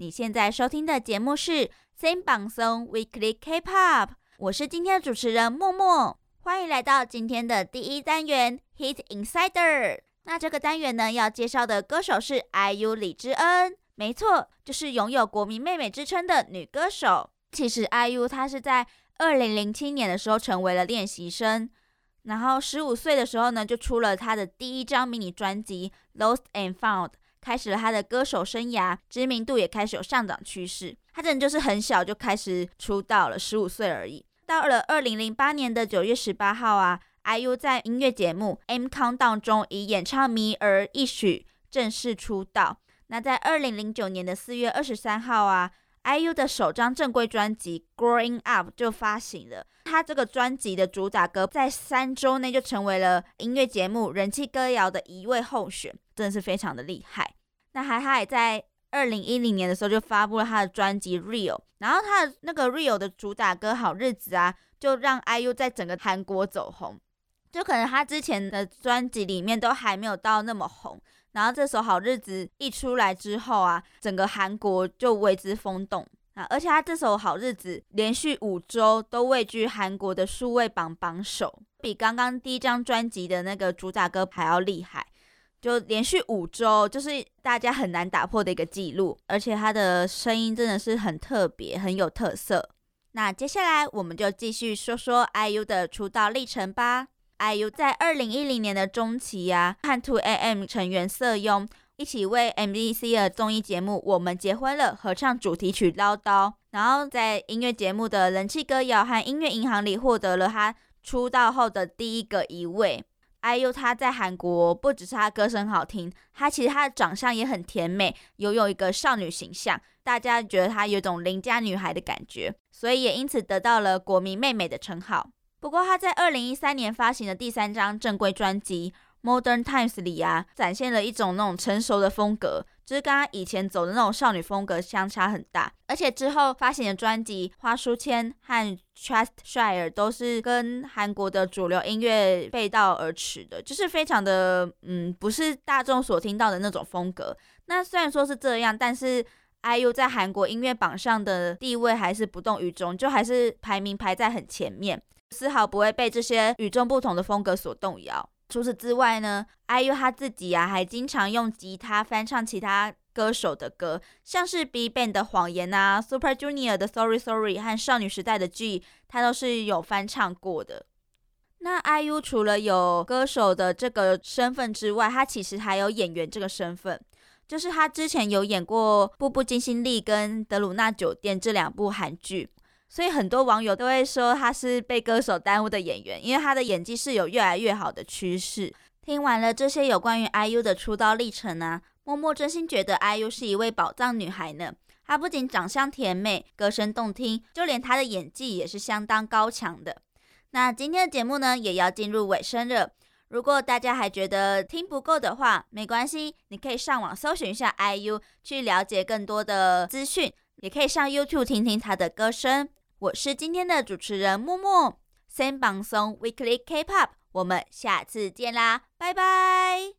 你现在收听的节目是《新榜松 Weekly K-pop》，我是今天的主持人默默，欢迎来到今天的第一单元 Hit Insider。那这个单元呢，要介绍的歌手是 IU 李智恩，没错，就是拥有国民妹妹之称的女歌手。其实 IU 她是在二零零七年的时候成为了练习生，然后十五岁的时候呢，就出了她的第一张迷你专辑《Lost and Found》。开始了他的歌手生涯，知名度也开始有上涨趋势。他真的就是很小就开始出道了，十五岁而已。到了二零零八年的九月十八号啊，IU 在音乐节目《M Countdown》中以演唱《迷儿》一曲正式出道。那在二零零九年的四月二十三号啊，IU 的首张正规专辑《Growing Up》就发行了。他这个专辑的主打歌在三周内就成为了音乐节目人气歌谣的一位候选，真的是非常的厉害。那还他也在二零一零年的时候就发布了他的专辑《Real》，然后他的那个《Real》的主打歌《好日子》啊，就让 IU 在整个韩国走红。就可能他之前的专辑里面都还没有到那么红，然后这首《好日子》一出来之后啊，整个韩国就为之风动啊！而且他这首《好日子》连续五周都位居韩国的数位榜榜首，比刚刚第一张专辑的那个主打歌还要厉害。就连续五周，就是大家很难打破的一个记录，而且他的声音真的是很特别，很有特色。那接下来我们就继续说说 IU 的出道历程吧。IU 在二零一零年的中期呀，和 2AM 成员瑟雍一起为 MBC 的综艺节目《我们结婚了》合唱主题曲《唠叨》，然后在音乐节目的人气歌谣和音乐银行里获得了他出道后的第一个一位。IU 她在韩国不只是她歌声好听，她其实她的长相也很甜美，拥有一个少女形象，大家觉得她有种邻家女孩的感觉，所以也因此得到了国民妹妹的称号。不过她在二零一三年发行的第三张正规专辑。Modern Times 里啊，展现了一种那种成熟的风格，就是跟他以前走的那种少女风格相差很大。而且之后发行的专辑《花书签》和《Trust Share》都是跟韩国的主流音乐背道而驰的，就是非常的嗯，不是大众所听到的那种风格。那虽然说是这样，但是 IU 在韩国音乐榜上的地位还是不动于衷，就还是排名排在很前面，丝毫不会被这些与众不同的风格所动摇。除此之外呢，IU 他自己啊，还经常用吉他翻唱其他歌手的歌，像是 BigBang 的谎言啊，Super Junior 的 Sorry Sorry 和少女时代的 G，他都是有翻唱过的。那 IU 除了有歌手的这个身份之外，他其实还有演员这个身份，就是他之前有演过《步步惊心丽》跟《德鲁纳酒店》这两部韩剧。所以很多网友都会说他是被歌手耽误的演员，因为他的演技是有越来越好的趋势。听完了这些有关于 IU 的出道历程呢，默默真心觉得 IU 是一位宝藏女孩呢。她不仅长相甜美，歌声动听，就连她的演技也是相当高强的。那今天的节目呢，也要进入尾声了。如果大家还觉得听不够的话，没关系，你可以上网搜寻一下 IU，去了解更多的资讯，也可以上 YouTube 听听她的歌声。我是今天的主持人木木。先放松 Weekly K-pop，我们下次见啦，拜拜。